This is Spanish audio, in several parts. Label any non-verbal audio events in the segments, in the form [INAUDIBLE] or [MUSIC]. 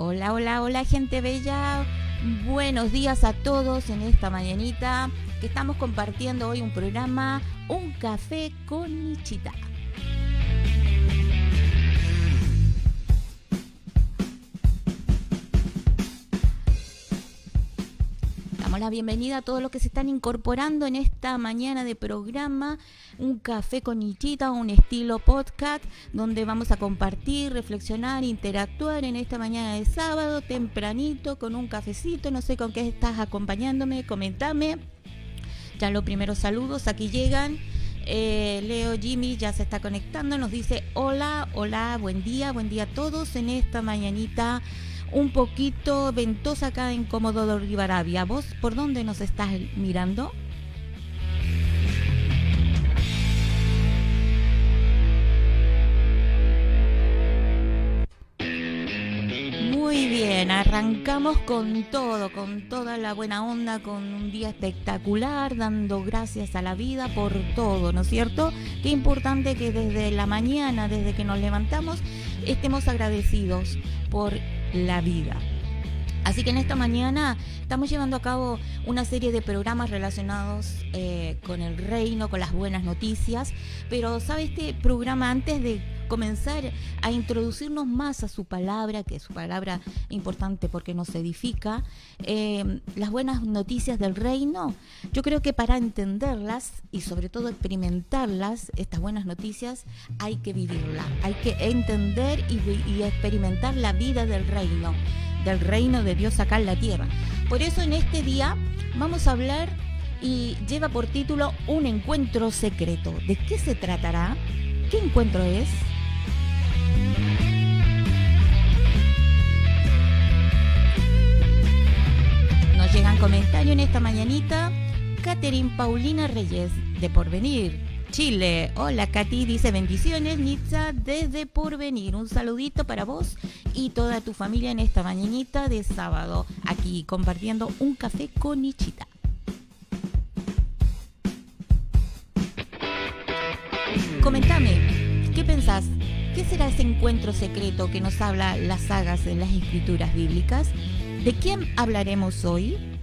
Hola, hola, hola gente bella. Buenos días a todos en esta mañanita que estamos compartiendo hoy un programa Un café con Nichita. La bienvenida a todos los que se están incorporando en esta mañana de programa Un café con Nichita, un estilo podcast donde vamos a compartir, reflexionar, interactuar en esta mañana de sábado tempranito con un cafecito, no sé con qué estás acompañándome, comentame. Ya los primeros saludos aquí llegan. Eh, Leo Jimmy ya se está conectando, nos dice hola, hola, buen día, buen día a todos en esta mañanita un poquito ventosa acá en Comodoro Rivadavia. ¿Vos por dónde nos estás mirando? Muy bien, arrancamos con todo, con toda la buena onda, con un día espectacular, dando gracias a la vida por todo, ¿no es cierto? Qué importante que desde la mañana, desde que nos levantamos, estemos agradecidos por la vida. Así que en esta mañana estamos llevando a cabo una serie de programas relacionados eh, con el reino, con las buenas noticias, pero ¿sabe este programa antes de comenzar a introducirnos más a su palabra, que es su palabra importante porque nos edifica, eh, las buenas noticias del reino, yo creo que para entenderlas y sobre todo experimentarlas, estas buenas noticias, hay que vivirlas, hay que entender y, y experimentar la vida del reino, del reino de Dios acá en la tierra. Por eso en este día vamos a hablar y lleva por título Un encuentro secreto. ¿De qué se tratará? ¿Qué encuentro es? Nos llegan comentarios en esta mañanita. Catherine Paulina Reyes, de Porvenir, Chile. Hola, Katy, dice bendiciones, Nitza, desde Porvenir. Un saludito para vos y toda tu familia en esta mañanita de sábado, aquí compartiendo un café con Nichita. Comentame, ¿qué pensás? ¿Qué será ese encuentro secreto que nos habla las sagas de las escrituras bíblicas? ¿De quién hablaremos hoy?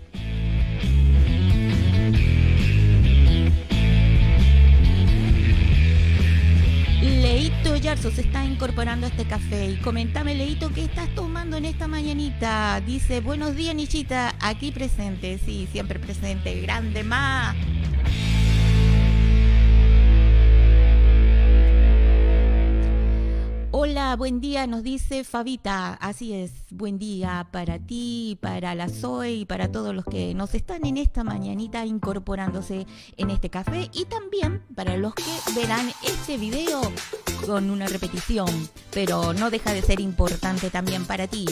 Leito Yarzo se está incorporando a este café y comentame Leito qué estás tomando en esta mañanita. Dice, buenos días Nichita, aquí presente, sí, siempre presente, grande más. Hola, buen día, nos dice Fabita. Así es, buen día para ti, para la Zoe y para todos los que nos están en esta mañanita incorporándose en este café y también para los que verán este video con una repetición, pero no deja de ser importante también para ti.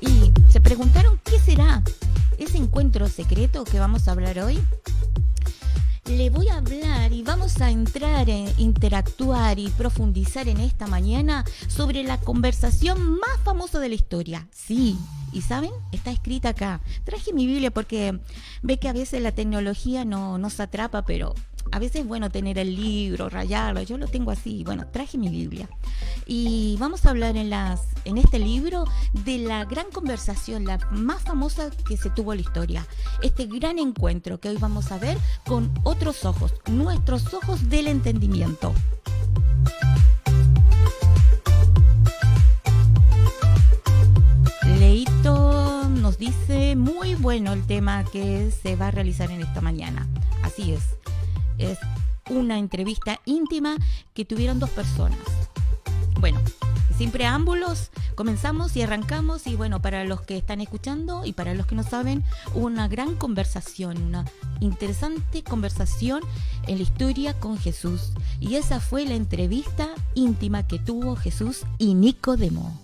Y se preguntaron encuentro secreto que vamos a hablar hoy, le voy a hablar y vamos a entrar en interactuar y profundizar en esta mañana sobre la conversación más famosa de la historia. Sí, y saben, está escrita acá. Traje mi Biblia porque ve que a veces la tecnología no nos atrapa, pero a veces es bueno tener el libro, rayarlo. Yo lo tengo así. Bueno, traje mi Biblia. Y vamos a hablar en, las, en este libro de la gran conversación, la más famosa que se tuvo en la historia. Este gran encuentro que hoy vamos a ver con otros ojos, nuestros ojos del entendimiento. Leito nos dice muy bueno el tema que se va a realizar en esta mañana. Así es. Es una entrevista íntima que tuvieron dos personas. Bueno, sin preámbulos, comenzamos y arrancamos y bueno, para los que están escuchando y para los que no saben, hubo una gran conversación, una interesante conversación en la historia con Jesús. Y esa fue la entrevista íntima que tuvo Jesús y Nicodemo.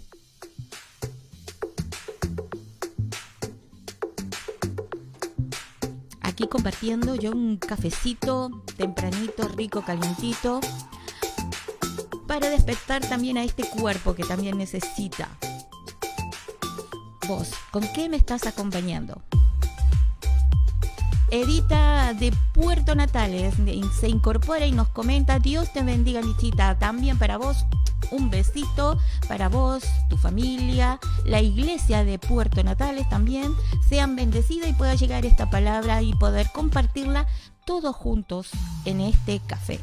Compartiendo yo un cafecito tempranito, rico, calientito para despertar también a este cuerpo que también necesita. Vos, ¿con qué me estás acompañando? Edita de Puerto Natales se incorpora y nos comenta, Dios te bendiga, Lichita. También para vos, un besito para vos, tu familia, la iglesia de Puerto Natales también. Sean bendecidas y pueda llegar esta palabra y poder compartirla todos juntos en este café.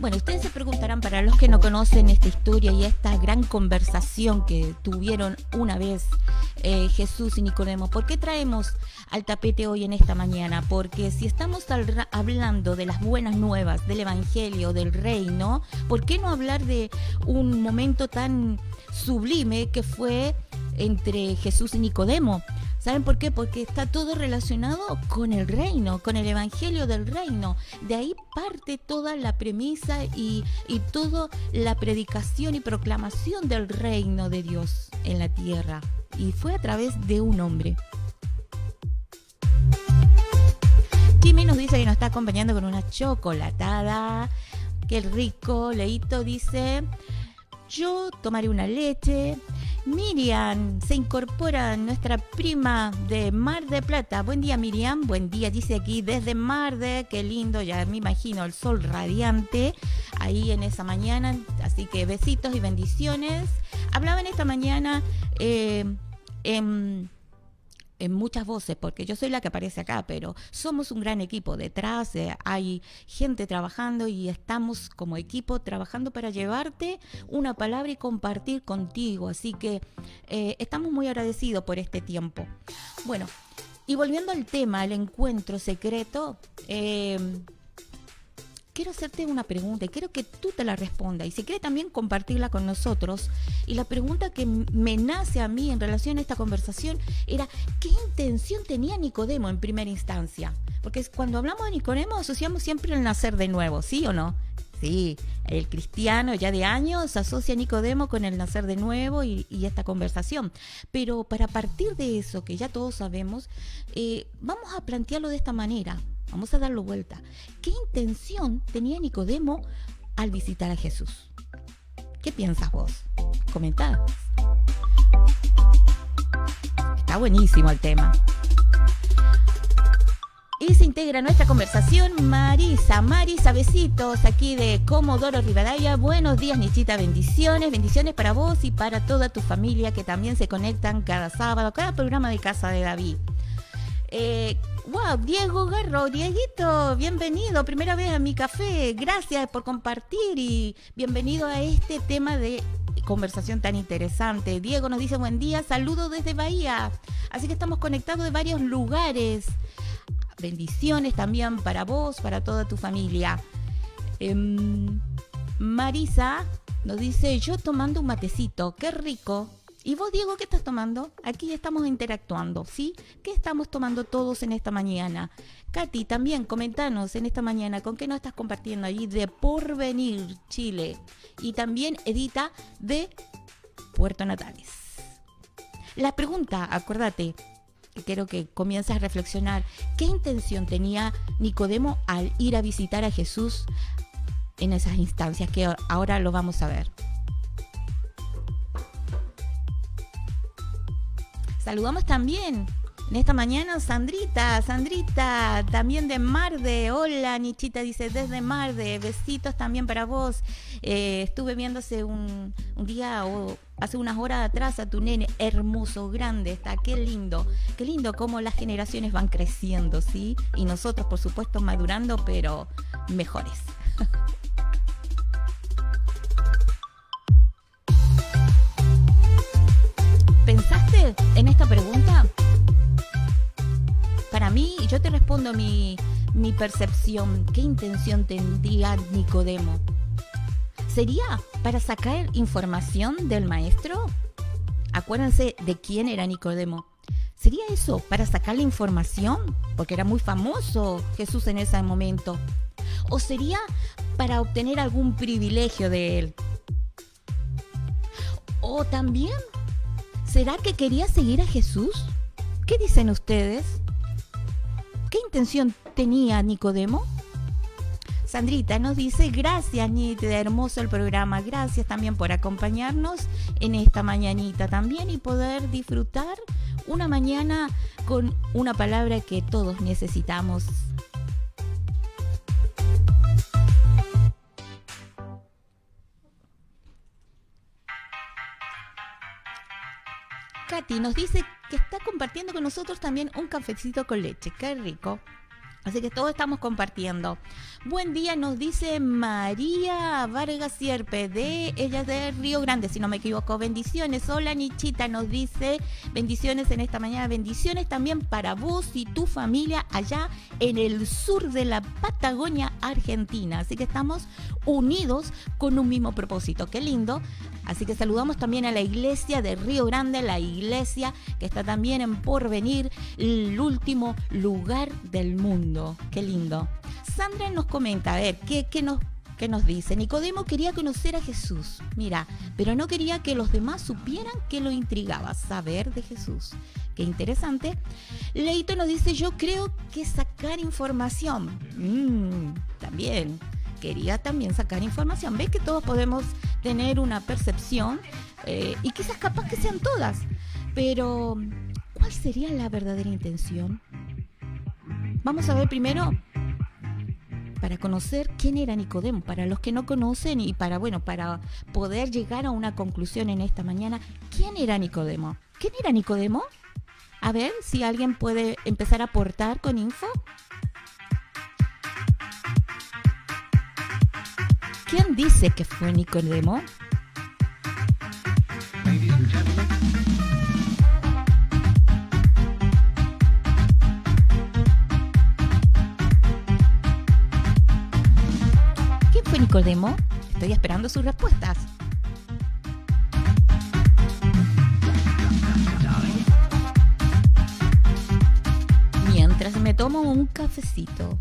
Bueno, ustedes se preguntarán, para los que no conocen esta historia y esta gran conversación que tuvieron una vez eh, Jesús y Nicodemo, ¿por qué traemos al tapete hoy en esta mañana? Porque si estamos hablando de las buenas nuevas, del Evangelio, del reino, ¿por qué no hablar de un momento tan sublime que fue entre Jesús y Nicodemo? ¿Saben por qué? Porque está todo relacionado con el reino, con el evangelio del reino. De ahí parte toda la premisa y, y toda la predicación y proclamación del reino de Dios en la tierra. Y fue a través de un hombre. Jimmy nos dice que nos está acompañando con una chocolatada. Qué rico. Leito dice, yo tomaré una leche. Miriam se incorpora nuestra prima de Mar de Plata. Buen día Miriam, buen día, dice aquí desde Mar de, qué lindo, ya me imagino el sol radiante ahí en esa mañana. Así que besitos y bendiciones. Hablaba en esta mañana eh, en en muchas voces, porque yo soy la que aparece acá, pero somos un gran equipo. Detrás eh, hay gente trabajando y estamos como equipo trabajando para llevarte una palabra y compartir contigo. Así que eh, estamos muy agradecidos por este tiempo. Bueno, y volviendo al tema, el encuentro secreto. Eh, quiero hacerte una pregunta y quiero que tú te la respondas y si quieres también compartirla con nosotros. Y la pregunta que me nace a mí en relación a esta conversación era, ¿qué intención tenía Nicodemo en primera instancia? Porque cuando hablamos de Nicodemo asociamos siempre el nacer de nuevo, ¿sí o no? Sí, el cristiano ya de años asocia a Nicodemo con el nacer de nuevo y, esta conversación. Pero para partir de eso, que ya todos sabemos, eh, vamos a plantearlo de esta manera. Vamos a darlo vuelta. ¿Qué intención tenía Nicodemo al visitar a Jesús? ¿Qué piensas vos? Comentad. Está buenísimo el tema. Y se integra nuestra conversación Marisa. Marisa, besitos aquí de Comodoro Rivadavia. Buenos días, Nichita. Bendiciones. Bendiciones para vos y para toda tu familia que también se conectan cada sábado, cada programa de Casa de David. Eh, wow, Diego Garro, Dieguito, bienvenido, primera vez a mi café, gracias por compartir y bienvenido a este tema de conversación tan interesante. Diego nos dice buen día, saludos desde Bahía, así que estamos conectados de varios lugares. Bendiciones también para vos, para toda tu familia. Em, Marisa nos dice, yo tomando un matecito, qué rico. ¿Y vos, Diego, qué estás tomando? Aquí estamos interactuando, ¿sí? ¿Qué estamos tomando todos en esta mañana? Katy, también comentanos en esta mañana con qué nos estás compartiendo allí de Porvenir, Chile. Y también Edita de Puerto Natales. La pregunta, acuérdate, quiero que comiences a reflexionar, ¿qué intención tenía Nicodemo al ir a visitar a Jesús en esas instancias que ahora lo vamos a ver? Saludamos también en esta mañana Sandrita, Sandrita, también de Marde. Hola, Nichita dice desde Marde. Besitos también para vos. Eh, estuve viendo hace un, día o hace unas horas atrás a tu nene, hermoso, grande, está, qué lindo, qué lindo cómo las generaciones van creciendo, ¿sí? Y nosotros, por supuesto, madurando, pero mejores. [LAUGHS] mi, mi percepción. ¿Qué intención tendría Nicodemo? ¿Sería para sacar información del maestro? Acuérdense de quién era Nicodemo. ¿Sería eso para sacar la información? Porque era muy famoso Jesús en ese momento. ¿O sería para obtener algún privilegio de él? ¿O también ¿Será que quería seguir a Jesús? ¿Qué dicen ustedes? ¿Qué intención tenía Nicodemo? Sandrita nos dice, gracias Nítida, hermoso el programa, gracias también por acompañarnos en esta mañanita también y poder disfrutar una mañana con una palabra que todos necesitamos. Katy nos dice que está compartiendo con nosotros también un cafecito con leche. Qué rico. Así que todos estamos compartiendo. Buen día, nos dice María Vargas Sierpe, de ella de Río Grande, si no me equivoco. Bendiciones. Hola Nichita, nos dice bendiciones en esta mañana. Bendiciones también para vos y tu familia allá en el sur de la Patagonia, Argentina. Así que estamos unidos con un mismo propósito. Qué lindo. Así que saludamos también a la iglesia de Río Grande, la iglesia que está también en Porvenir, el último lugar del mundo. Qué lindo. Sandra nos comenta, a ver, ¿qué, nos, qué nos dice? Nicodemo quería conocer a Jesús, mira, pero no quería que los demás supieran que lo intrigaba, saber de Jesús. Qué interesante. Leito nos dice, yo creo que sacar información. Mm, también quería también sacar información. ¿Ves que todos podemos tener una percepción eh, y quizás capaz que sean todas? Pero, ¿cuál sería la verdadera intención? Vamos a ver primero para conocer quién era Nicodemo, para los que no conocen y para bueno, para poder llegar a una conclusión en esta mañana, ¿quién era Nicodemo? ¿Quién era Nicodemo? A ver si alguien puede empezar a aportar con info. ¿Quién dice que fue Nicodemo? Nicodemo? Estoy esperando sus respuestas. Mientras me tomo un cafecito.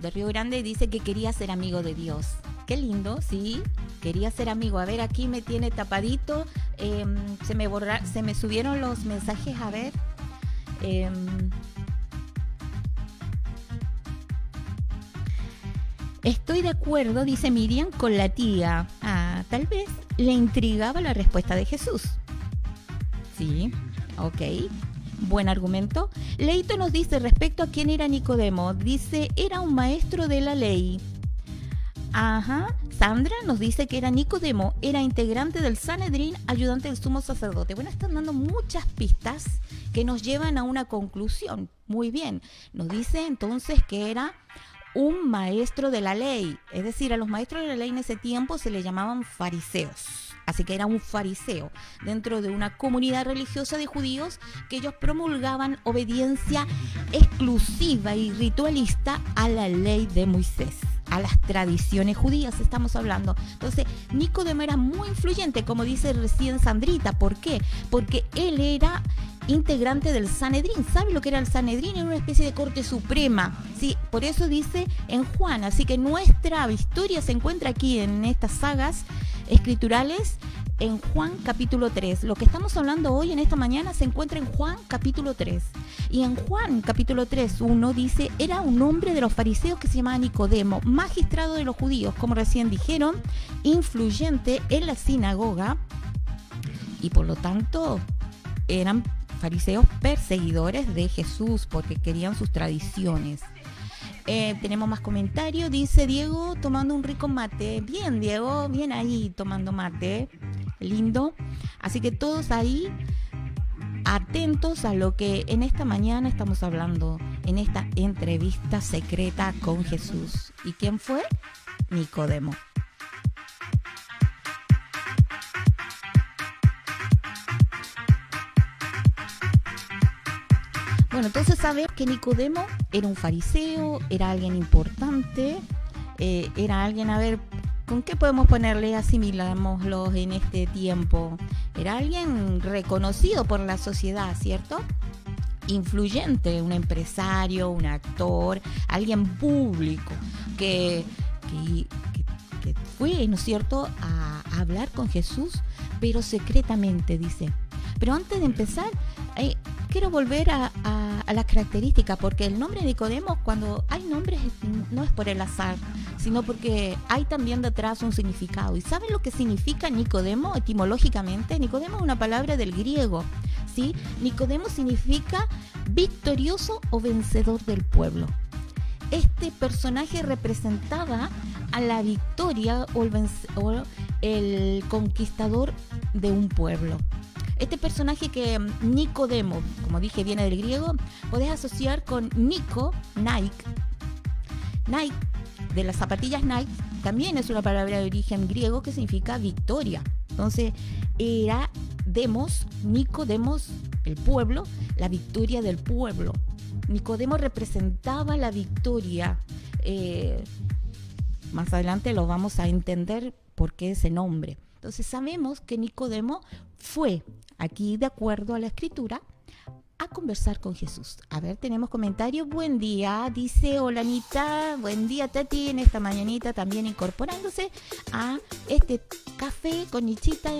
De Río Grande, dice que quería ser amigo de Dios. Qué lindo, sí, quería ser amigo. A ver, aquí me tiene tapadito. Em, se, me borra, se me subieron los mensajes, a ver. Em, estoy de acuerdo, dice Miriam, con la tía. Ah, tal vez le intrigaba la respuesta de Jesús. Sí, ok buen argumento. Leito nos dice respecto a quién era Nicodemo, dice era un maestro de la ley. Ajá, Sandra nos dice que era Nicodemo, era integrante del Sanedrín, ayudante del sumo sacerdote. Bueno, están dando muchas pistas que nos llevan a una conclusión. Muy bien, nos dice entonces que era un maestro de la ley, es decir, a los maestros de la ley en ese tiempo se le llamaban fariseos. Así que era un fariseo dentro de una comunidad religiosa de judíos que ellos promulgaban obediencia exclusiva y ritualista a la ley de Moisés a las tradiciones judías estamos hablando. Entonces, Nicodemo era muy influyente, como dice recién Sandrita. ¿Por qué? Porque él era integrante del Sanedrín. ¿Sabe lo que era el Sanedrín? Era una especie de corte suprema. Sí, por eso dice en Juan. Así que nuestra historia se encuentra aquí en estas sagas escriturales en Juan capítulo 3. Lo que estamos hablando hoy en esta mañana se encuentra en Juan capítulo 3. Y en Juan capítulo 3, 1 dice, era un hombre de los fariseos que se llamaba Nicodemo, magistrado de los judíos, como recién dijeron, influyente en la sinagoga. Y por lo tanto eran fariseos perseguidores de Jesús porque querían sus tradiciones. Eh, tenemos más comentarios. Dice Diego tomando un rico mate. Bien, Diego, bien ahí tomando mate. Lindo. Así que todos ahí atentos a lo que en esta mañana estamos hablando, en esta entrevista secreta con Jesús. ¿Y quién fue? Nicodemo. Bueno, entonces sabes que Nicodemo era un fariseo, era alguien importante, eh, era alguien, a ver, ¿con qué podemos ponerle asimilámoslo en este tiempo? Era alguien reconocido por la sociedad, ¿cierto? Influyente, un empresario, un actor, alguien público, que, fue, ¿no es cierto?, a, hablar con Jesús, pero secretamente, dice. Pero antes de empezar, quiero volver a, a, las características, porque el nombre de Nicodemo, cuando hay nombres, no es por el azar, sino porque hay también detrás un significado. ¿Y saben lo que significa Nicodemo etimológicamente? Nicodemo es una palabra del griego, ¿sí? Nicodemo significa victorioso o vencedor del pueblo. Este personaje representaba a la victoria o el, o el conquistador de un pueblo. Este personaje que mm, Nicodemo, como dije, viene del griego, podés asociar con Nico, Nike. Nike, de las zapatillas Nike, también es una palabra de origen griego que significa victoria. Entonces, era Demos, Nicodemos, el pueblo, la victoria del pueblo. Nicodemo representaba la victoria. Eh, más adelante lo vamos a entender por qué ese nombre. Entonces sabemos que Nicodemo fue, aquí de acuerdo a la escritura, a conversar con Jesús. A ver, tenemos comentarios. Buen día, dice hola Anita. Buen día Tati en esta mañanita también incorporándose a este café con Nichita,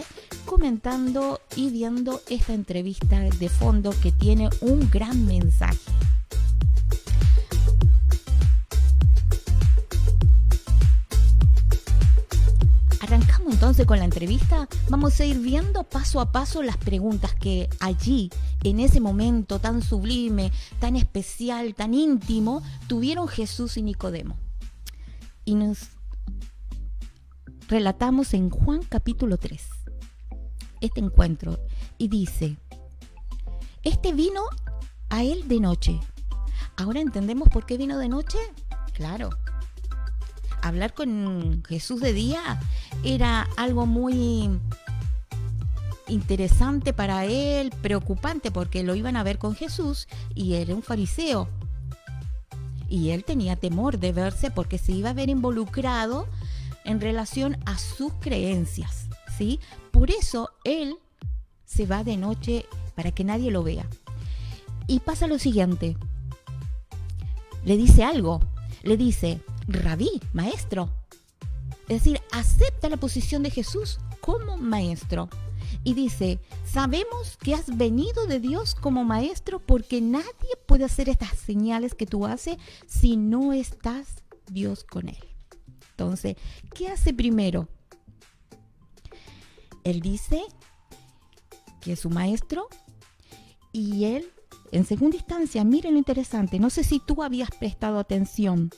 comentando y viendo esta entrevista de fondo que tiene un gran mensaje. Entonces con la entrevista. Vamos a ir viendo paso a paso las preguntas que allí, en ese momento tan sublime, tan especial, tan íntimo, tuvieron Jesús y Nicodemo. Y nos relatamos en Juan capítulo 3 este encuentro y dice, este vino a él de noche. Ahora entendemos por qué vino de noche. Claro, hablar con Jesús de día era algo muy interesante para él, preocupante porque lo iban a ver con Jesús y era un fariseo. Y él tenía temor de verse porque se iba a ver involucrado en relación a sus creencias, ¿sí? Por eso él se va de noche para que nadie lo vea. Y pasa lo siguiente. Le dice algo. Le dice, rabí, maestro. Es decir, acepta la posición de Jesús como maestro. Y dice, sabemos que has venido de Dios como maestro porque nadie puede hacer estas señales que tú haces si no estás Dios con él. Entonces, ¿qué hace primero? Él dice que es su maestro y él, en segunda instancia, miren lo interesante, no sé si tú habías prestado atención,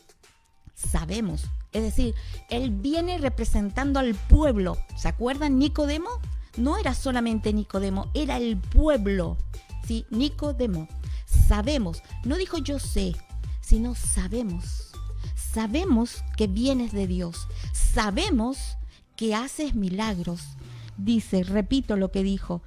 sabemos. Es decir, él viene representando al pueblo. ¿Se acuerdan Nicodemo? No era solamente Nicodemo, era el pueblo. Sí, Nicodemo. Sabemos, no dijo yo sé, sino sabemos. Sabemos que vienes de Dios. Sabemos que haces milagros. Dice, repito lo que dijo.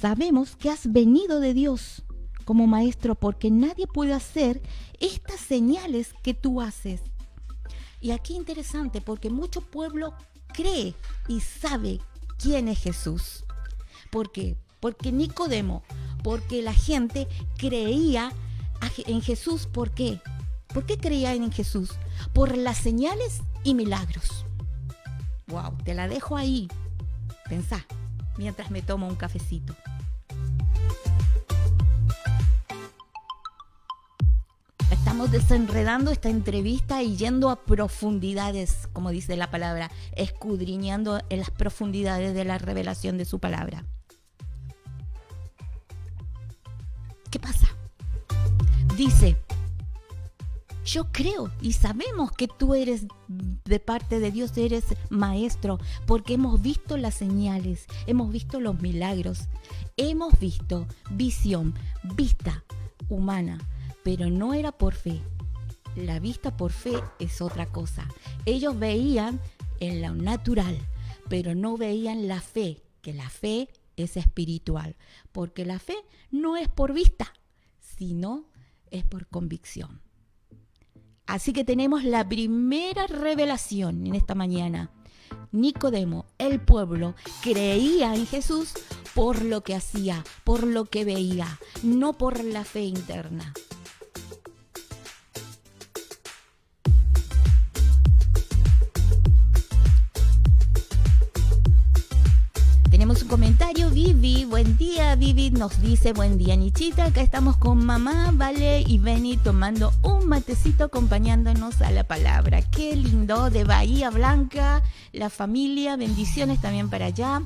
Sabemos que has venido de Dios como maestro porque nadie puede hacer estas señales que tú haces. Y aquí interesante porque mucho pueblo cree y sabe quién es Jesús. ¿Por qué? Porque Nicodemo, porque la gente creía en Jesús. ¿Por qué? ¿Por qué creían en Jesús? Por las señales y milagros. Wow, te la dejo ahí. Pensá, mientras me tomo un cafecito. Desenredando esta entrevista y yendo a profundidades, como dice la palabra, escudriñando en las profundidades de la revelación de su palabra. ¿Qué pasa? Dice, yo creo y sabemos que tú eres de parte de Dios, eres maestro, porque hemos visto las señales, hemos visto los milagros, hemos visto visión, vista humana pero no era por fe. La vista por fe es otra cosa. Ellos veían en lo natural, pero no veían la fe, que la fe es espiritual, porque la fe no es por vista, sino es por convicción. Así que tenemos la primera revelación en esta mañana. Nicodemo, el pueblo, creía en Jesús por lo que hacía, por lo que veía, no por la fe interna. Comentario. Vivi, buen día. Vivi nos dice buen día, Nichita. Acá estamos con mamá, Vale y Benny tomando un matecito acompañándonos a la palabra. Qué lindo de Bahía Blanca, la familia. Bendiciones también para allá.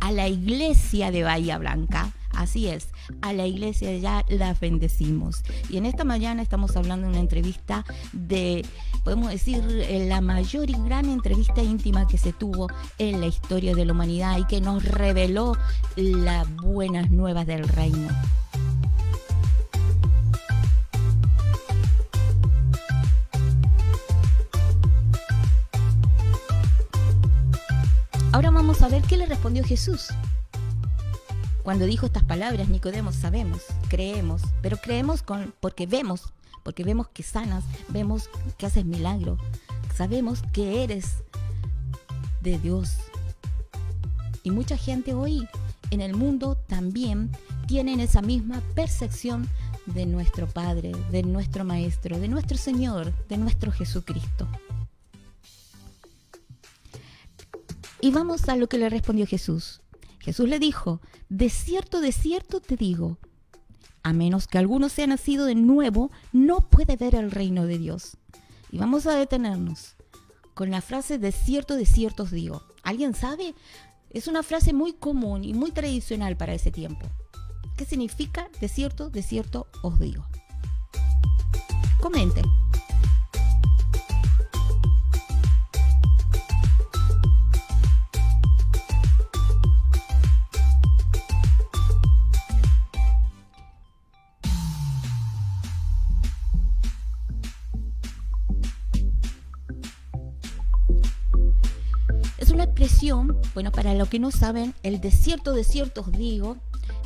A la iglesia de Bahía Blanca. Así es, a la iglesia ya la bendecimos. Y en esta mañana estamos hablando de una entrevista de, podemos decir, eh, la mayor y gran entrevista íntima que se tuvo en la historia de la humanidad y que nos reveló las buenas nuevas del reino. Ahora vamos a ver qué le respondió Jesús. Cuando dijo estas palabras, Nicodemo, sabemos, creemos, pero creemos con, porque vemos, porque vemos que sanas, vemos que haces milagro, sabemos que eres de Dios. Y mucha gente hoy en el mundo también tienen esa misma percepción de nuestro Padre, de nuestro Maestro, de nuestro Señor, de nuestro Jesucristo. Y vamos a lo que le respondió Jesús. Jesús le dijo, de cierto, de cierto te digo, a menos que alguno sea nacido de nuevo, no puede ver el reino de Dios. Y vamos a detenernos con la frase de cierto, de cierto os digo. ¿Alguien sabe? Es una frase muy común y muy tradicional para ese tiempo. ¿Qué significa de cierto, de cierto os digo? Comenten. Expresión, bueno, para los que no saben, el desierto, desierto os digo,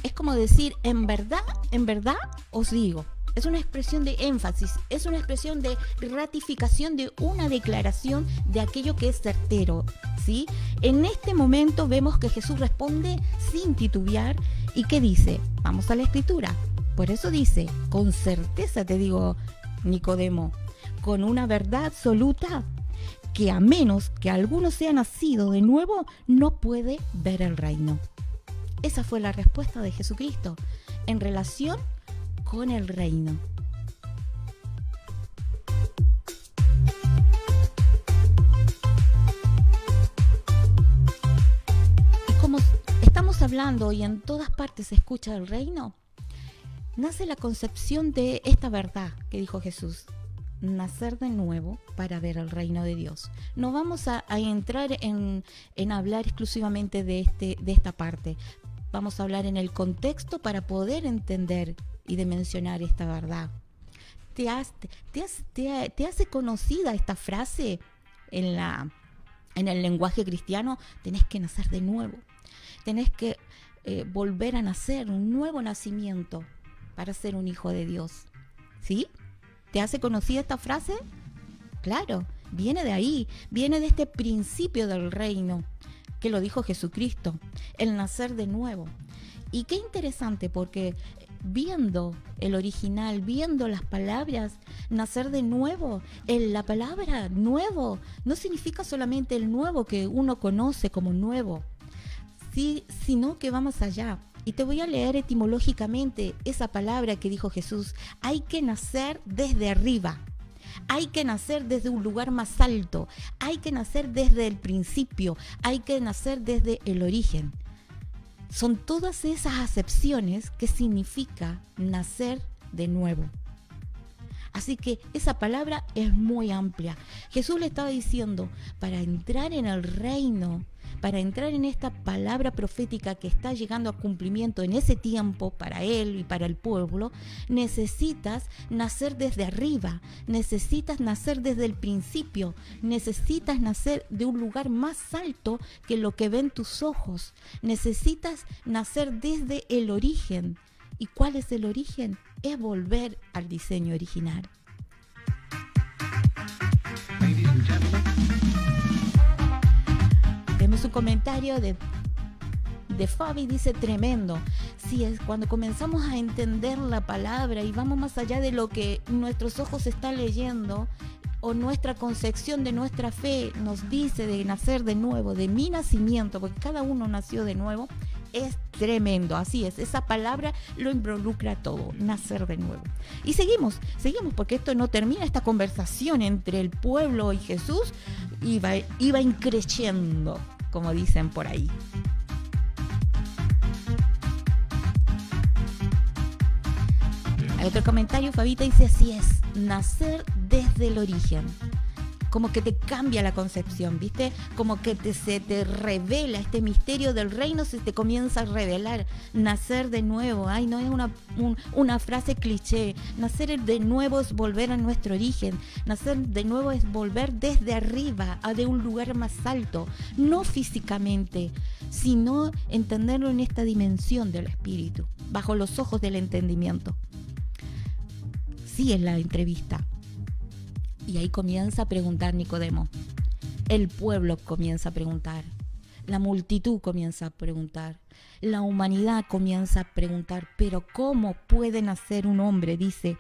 es como decir, en verdad, en verdad os digo. Es una expresión de énfasis, es una expresión de ratificación de una declaración de aquello que es certero, ¿sí? En este momento vemos que Jesús responde sin titubear y que dice, vamos a la escritura. Por eso dice, con certeza te digo, Nicodemo, con una verdad absoluta, que a menos que alguno sea nacido de nuevo, no puede ver el reino. Esa fue la respuesta de Jesucristo en relación con el reino. Y como estamos hablando y en todas partes se escucha el reino, nace la concepción de esta verdad que dijo Jesús nacer de nuevo para ver el reino de Dios. No vamos a, entrar en, hablar exclusivamente de, este, de esta parte. Vamos a hablar en el contexto para poder entender y dimensionar esta verdad. ¿Te, te, hace conocida esta frase en, la, en el lenguaje cristiano? Tenés que nacer de nuevo. Tenés que eh, volver a nacer, un nuevo nacimiento para ser un hijo de Dios. ¿Sí? ¿Te hace conocida esta frase? Claro, viene de ahí, viene de este principio del reino que lo dijo Jesucristo, el nacer de nuevo. Y qué interesante porque viendo el original, viendo las palabras, nacer de nuevo, la palabra nuevo no significa solamente el nuevo que uno conoce como nuevo, sino que va más allá. Y te voy a leer etimológicamente esa palabra que dijo Jesús. Hay que nacer desde arriba. Hay que nacer desde un lugar más alto. Hay que nacer desde el principio. Hay que nacer desde el origen. Son todas esas acepciones que significa nacer de nuevo. Así que esa palabra es muy amplia. Jesús le estaba diciendo, para entrar en el reino para entrar en esta palabra profética que está llegando a cumplimiento en ese tiempo para él y para el pueblo, necesitas nacer desde arriba, necesitas nacer desde el principio, necesitas nacer de un lugar más alto que lo que ven tus ojos, necesitas nacer desde el origen. ¿Y cuál es el origen? Es volver al diseño original su comentario de, de Fabi, dice tremendo. si es cuando comenzamos a entender la palabra y vamos más allá de lo que nuestros ojos están leyendo, o nuestra concepción de nuestra fe nos dice de nacer de nuevo, de mi nacimiento, porque cada uno nació de nuevo, es tremendo, así es, esa palabra lo involucra todo, nacer de nuevo. Y seguimos, seguimos, porque esto no termina, esta conversación entre el pueblo y Jesús iba, iba increciendo, como dicen por ahí. Otro comentario, Fabita dice así es, nacer desde el origen como que te cambia la concepción, ¿viste? Como que te, se te revela este misterio del reino, se te comienza a revelar, nacer de nuevo, ay, no es una, una frase cliché, nacer de nuevo es volver a nuestro origen, nacer de nuevo es volver desde arriba, a de un lugar más alto, no físicamente, sino entenderlo en esta dimensión del espíritu, bajo los ojos del entendimiento. Sí es la entrevista. Y ahí comienza a preguntar Nicodemo. El pueblo comienza a preguntar. La multitud comienza a preguntar. La humanidad comienza a preguntar. Pero ¿cómo puede nacer un hombre? Dice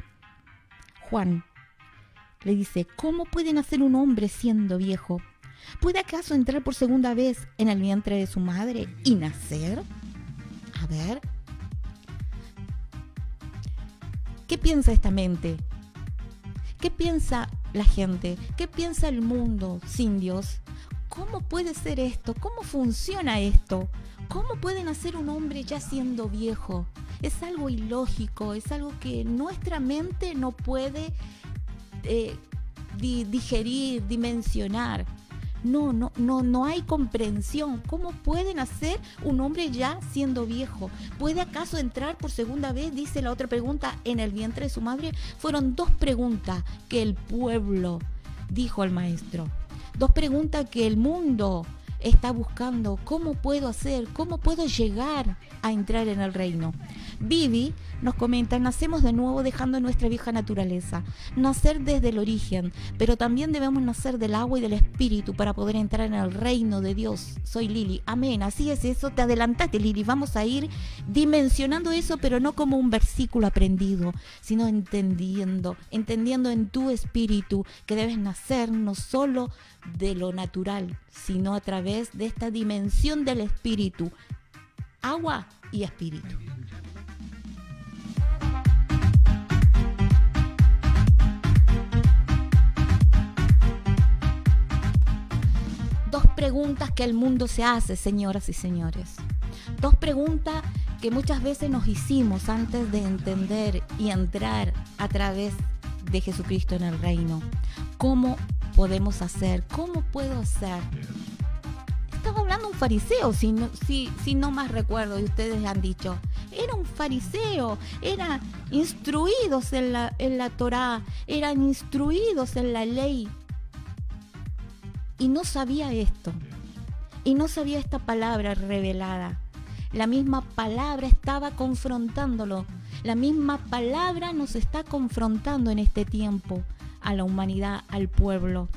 Juan. Le dice, ¿cómo puede nacer un hombre siendo viejo? ¿Puede acaso entrar por segunda vez en el vientre de su madre y nacer? A ver. ¿Qué piensa esta mente? ¿Qué piensa la gente? ¿Qué piensa el mundo sin Dios? ¿Cómo puede ser esto? ¿Cómo funciona esto? ¿Cómo puede nacer un hombre ya siendo viejo? Es algo ilógico, es algo que nuestra mente no puede eh, digerir, dimensionar. No, no, no, no hay comprensión. ¿Cómo puede nacer un hombre ya siendo viejo? ¿Puede acaso entrar por segunda vez? Dice la otra pregunta, en el vientre de su madre. Fueron dos preguntas que el pueblo dijo al maestro. Dos preguntas que el mundo está buscando. ¿Cómo puedo hacer? ¿Cómo puedo llegar a entrar en el reino? Vivi nos comenta, nacemos de nuevo dejando nuestra vieja naturaleza, nacer desde el origen, pero también debemos nacer del agua y del espíritu para poder entrar en el reino de Dios. Soy Lili, amén, así es eso, te adelantaste Lili, vamos a ir dimensionando eso, pero no como un versículo aprendido, sino entendiendo, entendiendo en tu espíritu que debes nacer no solo de lo natural, sino a través de esta dimensión del espíritu, agua y espíritu. Preguntas que el mundo se hace, señoras y señores. Dos preguntas que muchas veces nos hicimos antes de entender y entrar a través de Jesucristo en el reino. ¿Cómo podemos hacer? ¿Cómo puedo hacer? Estaba hablando un fariseo, si no, si, no más recuerdo, y ustedes han dicho. Era un fariseo, eran instruidos en la, en la Torá, eran instruidos en la ley. Y no sabía esto. Y no sabía esta palabra revelada. La misma palabra estaba confrontándolo. La misma palabra nos está confrontando en este tiempo a la humanidad, al pueblo.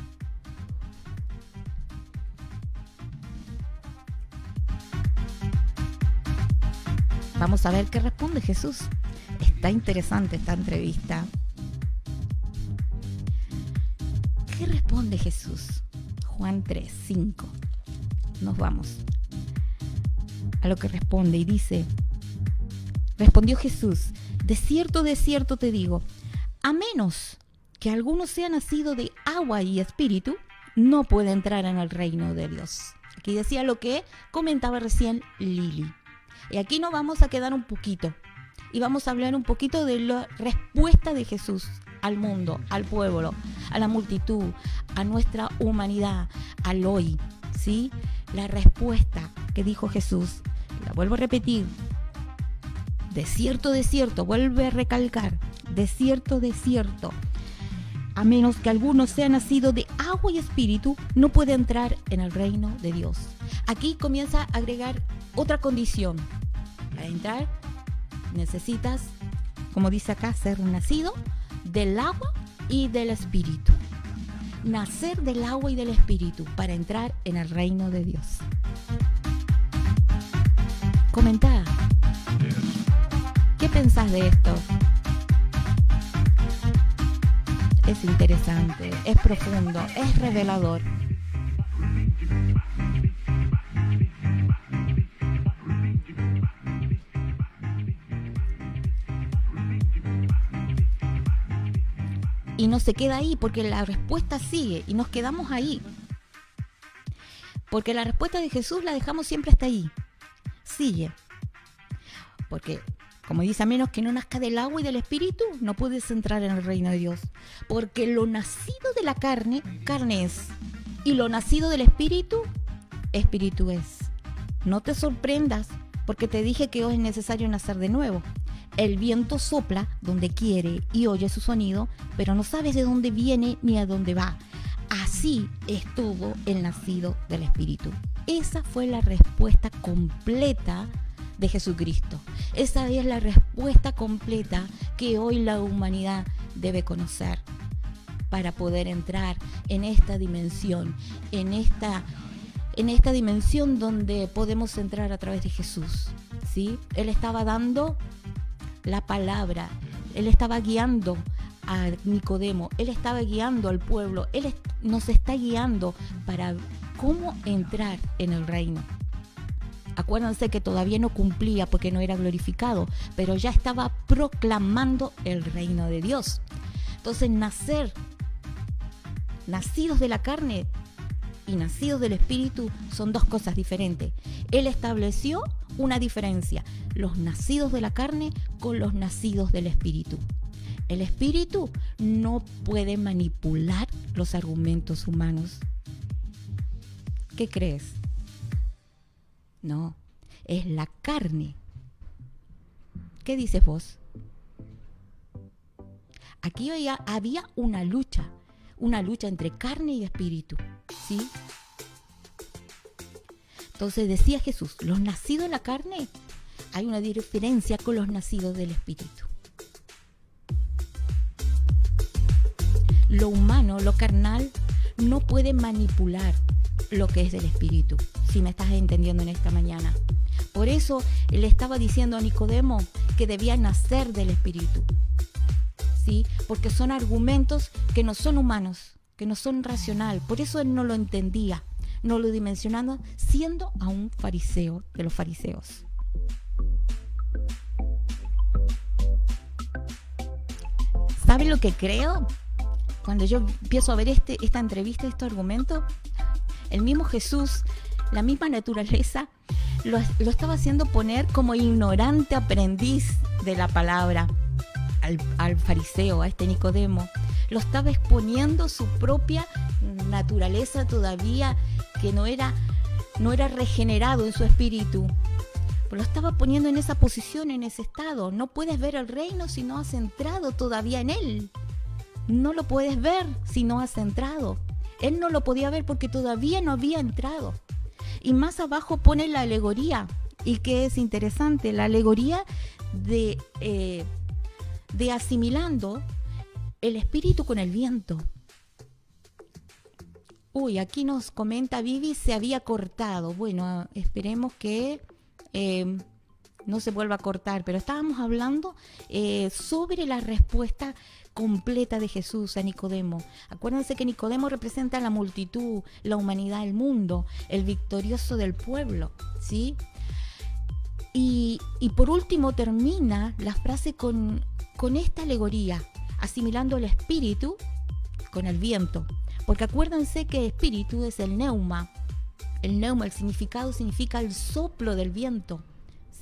Vamos a ver qué responde Jesús. Está interesante esta entrevista. ¿Qué responde Jesús? Juan 3, 5. Nos vamos a lo que responde y dice, respondió Jesús, de cierto, de cierto te digo, a menos que alguno sea nacido de agua y espíritu, no puede entrar en el reino de Dios. Aquí decía lo que comentaba recién Lili. Y aquí nos vamos a quedar un poquito. Y vamos a hablar un poquito de la respuesta de Jesús al mundo, al pueblo, a la multitud, a nuestra humanidad, al hoy. ¿Sí? La respuesta que dijo Jesús, la vuelvo a repetir, de cierto, de cierto, vuelve a recalcar, de cierto, de cierto, a menos que alguno sea nacido de agua y espíritu, no puede entrar en el reino de Dios. Aquí comienza a agregar otra condición. Para entrar necesitas, como dice acá, ser nacido del agua y del espíritu. Nacer del agua y del espíritu para entrar en el reino de Dios. Comenta. ¿Qué pensás de esto? es interesante, es profundo, es revelador. Y no se queda ahí porque la respuesta sigue y nos quedamos ahí. Porque la respuesta de Jesús la dejamos siempre hasta ahí. Sigue. Porque, como dice, a menos que no nazca del agua y del espíritu, no puedes entrar en el reino de Dios. Porque lo nacido de la carne, carne es. Y lo nacido del espíritu, espíritu es. No te sorprendas, porque te dije que hoy es necesario nacer de nuevo. El viento sopla donde quiere y oye su sonido, pero no sabes de dónde viene ni a dónde va. Así estuvo el nacido del Espíritu. Esa fue la respuesta completa de Jesucristo. Esa es la respuesta completa que hoy la humanidad debe conocer para poder entrar en esta dimensión, en esta, en esta dimensión donde podemos entrar a través de Jesús. ¿sí? Él estaba dando la palabra. Él estaba guiando a Nicodemo, Él estaba guiando al pueblo, Él nos está guiando para cómo entrar en el reino. Acuérdense que todavía no cumplía porque no era glorificado, pero ya estaba proclamando el reino de Dios. Entonces nacer, nacidos de la carne y nacidos del Espíritu son dos cosas diferentes. Él estableció una diferencia, los nacidos de la carne con los nacidos del Espíritu. El Espíritu no puede manipular los argumentos humanos. ¿Qué crees? No, es la carne. ¿Qué dices vos? Aquí había, una lucha, una lucha entre carne y espíritu, ¿sí? Entonces decía Jesús, los nacidos de la carne, hay una diferencia con los nacidos del Espíritu. Lo humano, lo carnal, no puede manipular lo que es del Espíritu, si me estás entendiendo en esta mañana. Por eso le estaba diciendo a Nicodemo que debía nacer del Espíritu. ¿Sí? Porque son argumentos que no son humanos, que no son racional. Por eso él no lo entendía no lo dimensionando, siendo a un fariseo de los fariseos. ¿Saben lo que creo? Cuando yo empiezo a ver este, esta entrevista, este argumento, el mismo Jesús, la misma naturaleza, lo, estaba haciendo poner como ignorante aprendiz de la palabra al, fariseo, a este Nicodemo. Lo estaba exponiendo su propia naturaleza todavía que no era, no era regenerado en su espíritu. Lo estaba poniendo en esa posición, en ese estado. No puedes ver el reino si no has entrado todavía en él. No lo puedes ver si no has entrado. Él no lo podía ver porque todavía no había entrado. Y más abajo pone la alegoría. Y que es interesante, la alegoría de, eh, de asimilando el espíritu con el viento. Uy, aquí nos comenta Vivi, se había cortado. Bueno, esperemos que em, no se vuelva a cortar, pero estábamos hablando eh, sobre la respuesta completa de Jesús a Nicodemo. Acuérdense que Nicodemo representa la multitud, la humanidad, el mundo, el victorioso del pueblo, ¿sí? Y, y por último termina la frase con, con esta alegoría, asimilando el espíritu con el viento. Porque acuérdense que espíritu es el neuma. El neuma, el significado significa el soplo del viento.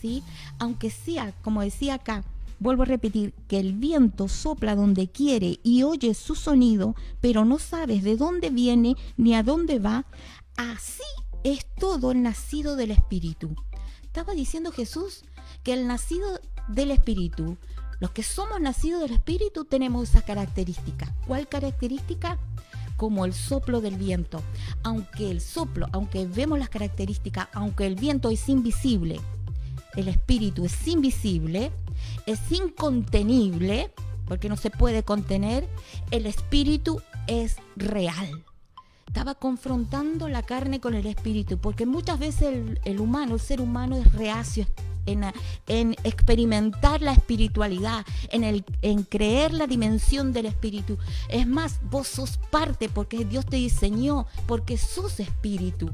¿sí? Aunque sea, como decía acá, vuelvo a repetir, que el viento sopla donde quiere y oye su sonido, pero no sabes de dónde viene ni a dónde va, así es todo el nacido del Espíritu. Estaba diciendo Jesús que el nacido del Espíritu, los que somos nacidos del Espíritu tenemos esa característica. ¿Cuál característica? como el soplo del viento. Aunque el soplo, aunque vemos las características, aunque el viento es invisible, el espíritu es invisible, es incontenible, porque no se puede contener, el espíritu es real. Estaba confrontando la carne con el espíritu, porque muchas veces el, humano, el ser humano es reacio en, en experimentar la espiritualidad, en creer la dimensión del espíritu. Es más, vos sos parte porque Dios te diseñó, porque sos espíritu.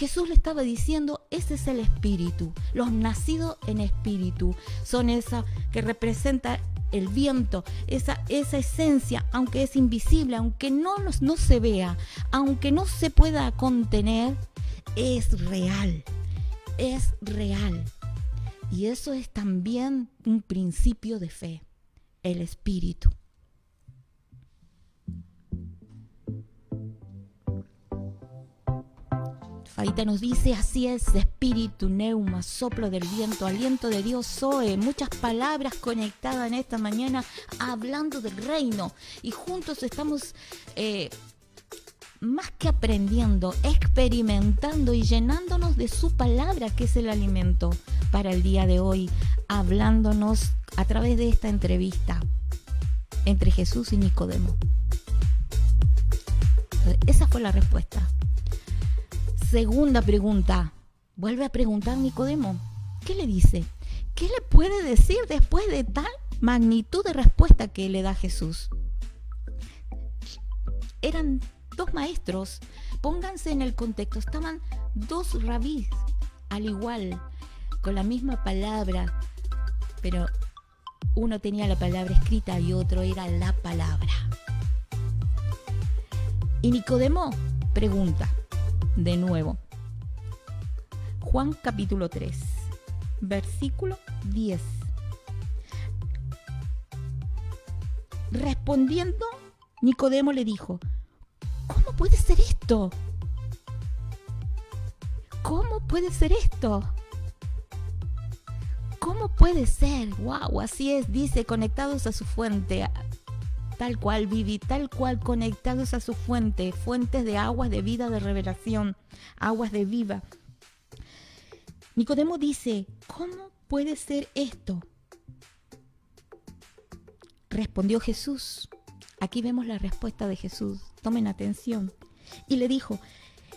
Jesús le estaba diciendo, ese es el espíritu. Los nacidos en espíritu son esa que representa el viento, esa, esa esencia, aunque es invisible, aunque no, no se vea, aunque no se pueda contener, es real, es real. Y eso es también un principio de fe, el espíritu. Ahorita nos dice, así es, espíritu, neuma, soplo del viento, aliento de Dios, Zoe, muchas palabras conectadas en esta mañana hablando del reino. Y juntos estamos eh, más que aprendiendo, experimentando y llenándonos de su palabra, que es el alimento para el día de hoy, hablándonos a través de esta entrevista entre Jesús y Nicodemo. Esa fue la respuesta. Segunda pregunta. Vuelve a preguntar Nicodemo. ¿Qué le dice? ¿Qué le puede decir después de tal magnitud de respuesta que le da Jesús? Eran dos maestros. Pónganse en el contexto. Estaban dos rabís, al igual, con la misma palabra, pero uno tenía la palabra escrita y otro era la palabra. Y Nicodemo pregunta, de nuevo. Juan capítulo 3, versículo 10. Respondiendo, Nicodemo le dijo, ¿cómo puede ser esto? ¿Cómo puede ser esto? ¿Cómo puede ser? Wow, así es, dice, conectados a su fuente, tal cual, viví tal cual, conectados a su fuente, fuentes de aguas de vida, de revelación, aguas de viva. Nicodemo dice, ¿cómo puede ser esto? Respondió Jesús. Aquí vemos la respuesta de Jesús. Tomen atención. Y le dijo,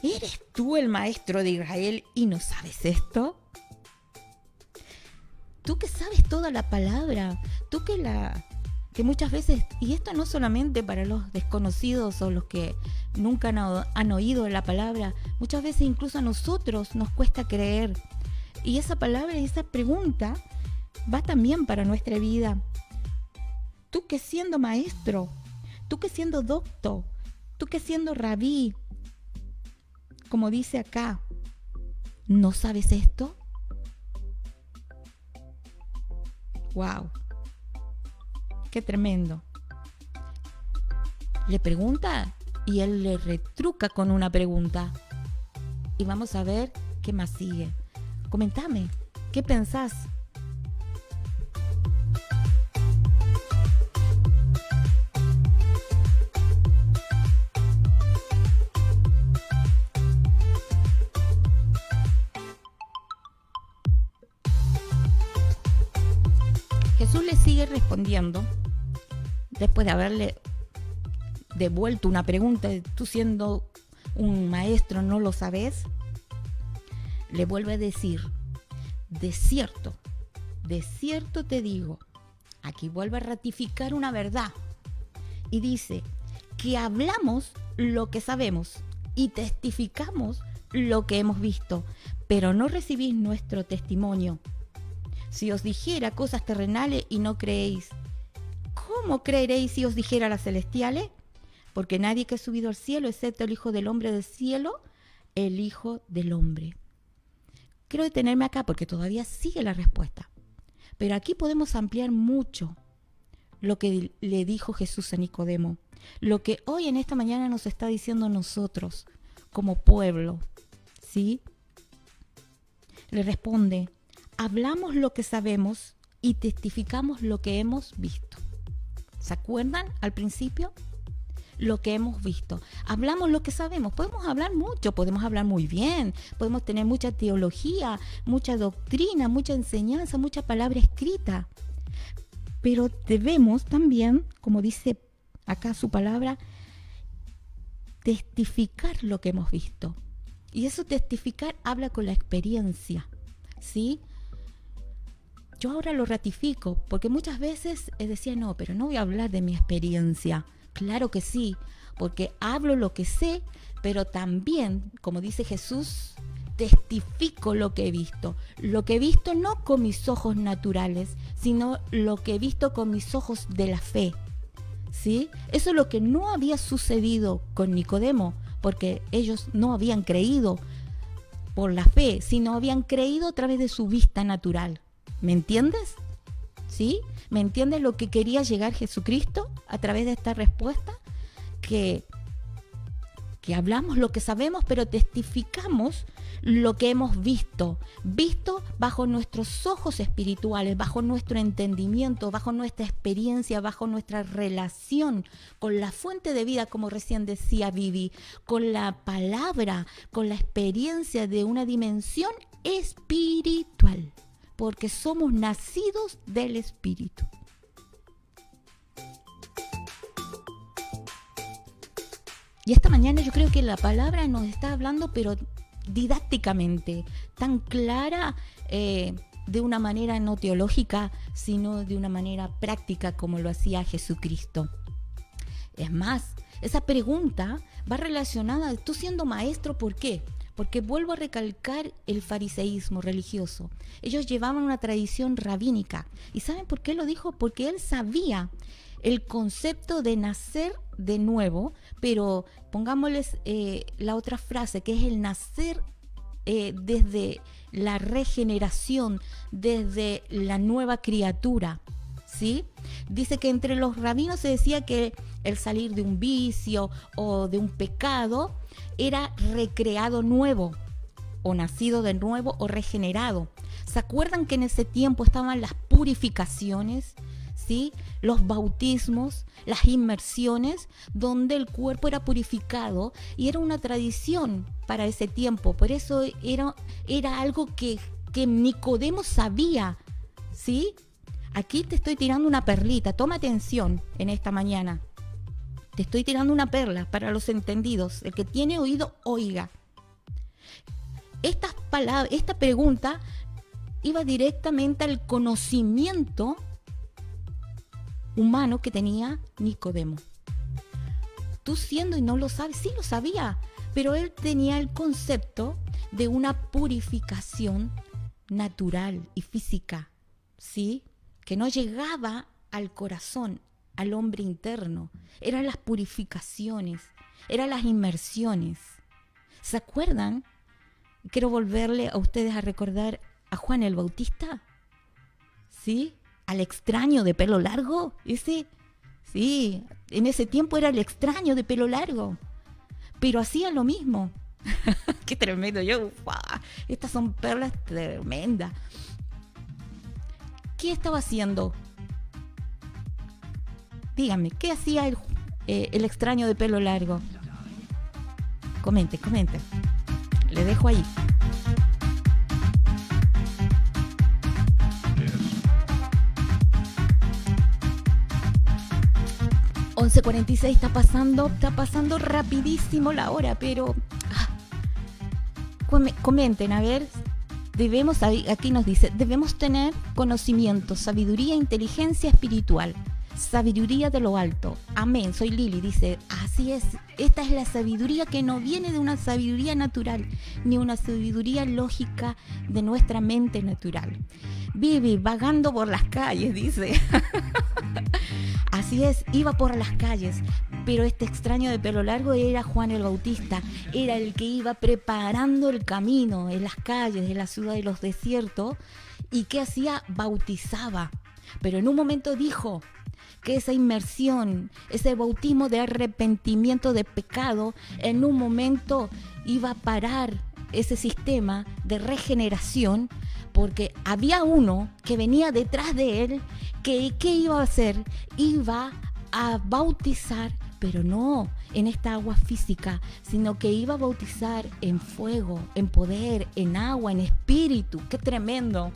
¿eres tú el maestro de Israel y no sabes esto? Tú que sabes toda la palabra, tú que la que muchas veces, y esto no solamente para los desconocidos o los que nunca han, oído la palabra, muchas veces incluso a nosotros nos cuesta creer. Y esa palabra y esa pregunta va también para nuestra vida. Tú que siendo maestro, tú que siendo doctor, tú que siendo rabí, como dice acá, ¿no sabes esto? Wow. Qué tremendo. Le pregunta y él le retruca con una pregunta. Y vamos a ver qué más sigue. Comentame, ¿qué pensás? Sigue respondiendo después de haberle devuelto una pregunta, tú siendo un maestro no lo sabes, le vuelve a decir, de cierto, de cierto te digo, aquí vuelve a ratificar una verdad y dice que hablamos lo que sabemos y testificamos lo que hemos visto, pero no recibís nuestro testimonio. Si os dijera cosas terrenales y no creéis, ¿cómo creeréis si os dijera las celestiales? Porque nadie que ha subido al cielo, excepto el Hijo del Hombre del cielo, el Hijo del Hombre. Quiero detenerme acá porque todavía sigue la respuesta. Pero aquí podemos ampliar mucho lo que le dijo Jesús a Nicodemo, lo que hoy en esta mañana nos está diciendo nosotros como pueblo. ¿Sí? Le responde, hablamos lo que sabemos y testificamos lo que hemos visto. ¿Se acuerdan al principio? Lo que hemos visto. Hablamos lo que sabemos. Podemos hablar mucho, podemos hablar muy bien, podemos tener mucha teología, mucha doctrina, mucha enseñanza, mucha palabra escrita. Pero debemos también, como dice acá su palabra, testificar lo que hemos visto. Y eso testificar habla con la experiencia. ¿sí? Yo ahora lo ratifico, porque muchas veces decía, no, pero no voy a hablar de mi experiencia. Claro que sí, porque hablo lo que sé, pero también, como dice Jesús, testifico lo que he visto. Lo que he visto no con mis ojos naturales, sino lo que he visto con mis ojos de la fe. ¿Sí? Eso es lo que no había sucedido con Nicodemo, porque ellos no habían creído por la fe, sino habían creído a través de su vista natural. ¿Me entiendes? ¿Sí? ¿Me entiendes lo que quería llegar Jesucristo a través de esta respuesta? Que que hablamos lo que sabemos, pero testificamos lo que hemos visto, visto bajo nuestros ojos espirituales, bajo nuestro entendimiento, bajo nuestra experiencia, bajo nuestra relación con la fuente de vida, como recién decía Vivi, con la palabra, con la experiencia de una dimensión espiritual, porque somos nacidos del Espíritu. Y esta mañana yo creo que la palabra nos está hablando, pero didácticamente, tan clara, eh, de una manera no teológica, sino de una manera práctica como lo hacía Jesucristo. Es más, esa pregunta va relacionada, tú siendo maestro, ¿por qué? Porque vuelvo a recalcar el fariseísmo religioso. Ellos llevaban una tradición rabínica. ¿Y saben por qué lo dijo? Porque él sabía el concepto de nacer de nuevo, pero pongámosles eh, la otra frase, que es el nacer eh, desde la regeneración, desde la nueva criatura. ¿Sí? Dice que entre los rabinos se decía que el salir de un vicio o de un pecado era recreado nuevo, o nacido de nuevo o regenerado. ¿Se acuerdan que en ese tiempo estaban las purificaciones? ¿sí? los bautismos, las inmersiones, donde el cuerpo era purificado y era una tradición para ese tiempo. Por eso era, algo que, que Nicodemo sabía. ¿sí? Aquí te estoy tirando una perlita, toma atención en esta mañana. Te estoy tirando una perla para los entendidos. El que tiene oído, oiga. Estas palabras, esta pregunta iba directamente al conocimiento humano que tenía Nicodemo. Tú siendo y no lo sabes, sí lo sabía, pero él tenía el concepto de una purificación natural y física, ¿sí? Que no llegaba al corazón, al hombre interno. Eran las purificaciones, eran las inmersiones. ¿Se acuerdan? Quiero volverle a ustedes a recordar a Juan el Bautista. ¿Sí? al extraño de pelo largo. Ese, sí, en ese tiempo era el extraño de pelo largo. Pero hacía lo mismo. [LAUGHS] Qué tremendo. Yo, estas son perlas tremendas. ¿Qué estaba haciendo? Dígame, ¿qué hacía el, eh, el extraño de pelo largo? Comente, comente. Le dejo ahí. 11.46 está pasando, está pasando rapidísimo la hora, pero ah, comenten, a ver, debemos, aquí nos dice, debemos tener conocimiento, sabiduría, inteligencia espiritual, sabiduría de lo alto. Amén, soy Lili, dice, así es, esta es la sabiduría que no viene de una sabiduría natural, ni una sabiduría lógica de nuestra mente natural. Vivi, vagando por las calles, dice. [LAUGHS] Así es, iba por las calles, pero este extraño de pelo largo era Juan el Bautista, era el que iba preparando el camino en las calles de la ciudad de los desiertos y que hacía bautizaba. Pero en un momento dijo que esa inmersión, ese bautismo de arrepentimiento de pecado, en un momento iba a parar ese sistema de regeneración porque había uno que venía detrás de él, que ¿qué iba a hacer? Iba a bautizar, pero no en esta agua física, sino que iba a bautizar en fuego, en poder, en agua, en espíritu. ¡Qué tremendo!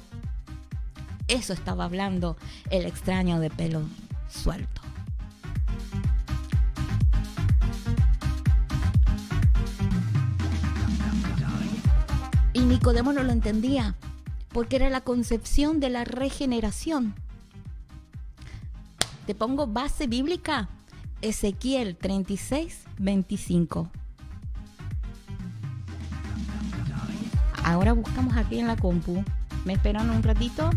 Eso estaba hablando el extraño de pelo suelto. Y Nicodemo no lo entendía porque era la concepción de la regeneración. Te pongo base bíblica, Ezequiel 36, 25. Ahora buscamos aquí en la compu. ¿Me esperan un ratito?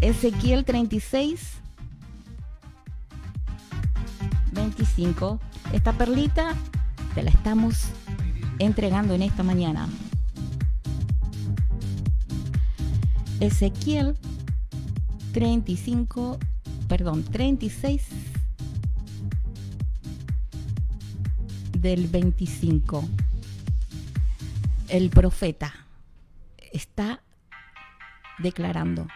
Ezequiel 36, 25. Esta perlita te la estamos entregando en esta mañana. Ezequiel 35, perdón, 36 del 25. El profeta está declarando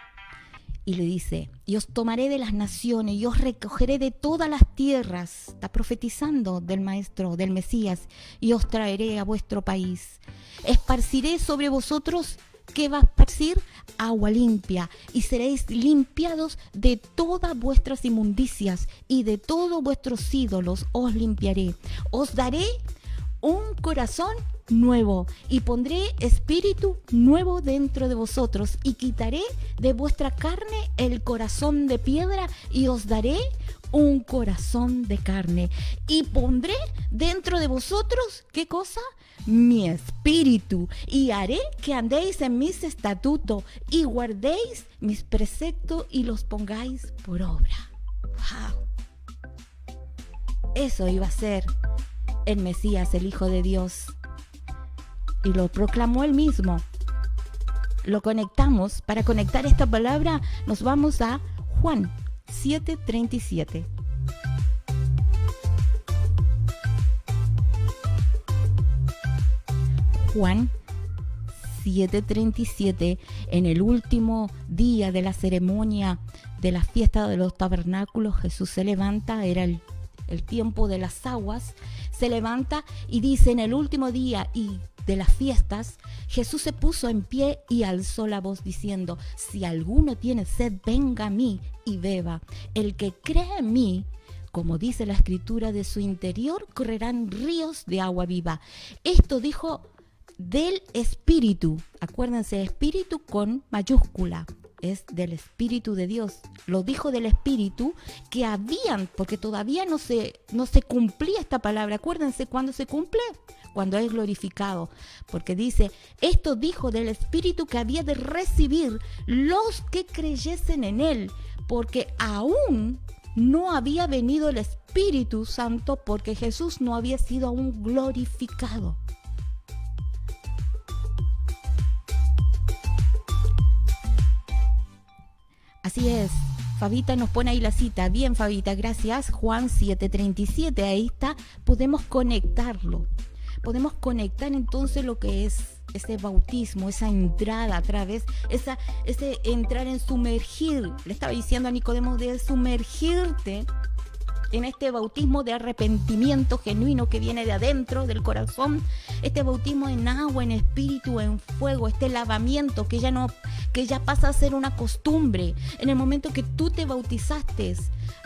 y le dice, y os tomaré de las naciones, y os recogeré de todas las tierras, está profetizando del Maestro, del Mesías, y os traeré a vuestro país. Esparciré sobre vosotros, ¿qué va a esparcir? Agua limpia, y seréis limpiados de todas vuestras inmundicias, y de todos vuestros ídolos os limpiaré. Os daré un corazón nuevo y pondré espíritu nuevo dentro de vosotros y quitaré de vuestra carne el corazón de piedra y os daré un corazón de carne y pondré dentro de vosotros, ¿qué cosa? Mi espíritu y haré que andéis en mis estatutos y guardéis mis preceptos y los pongáis por obra. Eso iba a ser el Mesías, el Hijo de Dios y lo proclamó él mismo. Lo conectamos. Para conectar esta palabra nos vamos a Juan 7:37. Juan 7:37, en el último día de la ceremonia de la fiesta de los tabernáculos, Jesús se levanta, era el, el tiempo de las aguas, se levanta y dice en el último día y de las fiestas, Jesús se puso en pie y alzó la voz diciendo, si alguno tiene sed, venga a mí y beba. El que cree en mí, como dice la escritura, de su interior correrán ríos de agua viva. Esto dijo del Espíritu. Acuérdense, Espíritu con mayúscula es del Espíritu de Dios. Lo dijo del Espíritu que habían, porque todavía no se, no se cumplía esta palabra. Acuérdense cuando se cumple, cuando es glorificado. Porque dice, esto dijo del Espíritu que había de recibir los que creyesen en Él, porque aún no había venido el Espíritu Santo porque Jesús no había sido aún glorificado. Así es. Fabita nos pone ahí la cita. Bien, Fabita, gracias. Juan 737, ahí está. Podemos conectarlo. Podemos conectar entonces lo que es ese bautismo, esa entrada a través, esa, ese entrar en sumergir. Le estaba diciendo a Nicodemo de sumergirte en este bautismo de arrepentimiento genuino que viene de adentro del corazón, este bautismo en agua, en espíritu, en fuego, este lavamiento que ya no que ya pasa a ser una costumbre. En el momento que tú te bautizaste,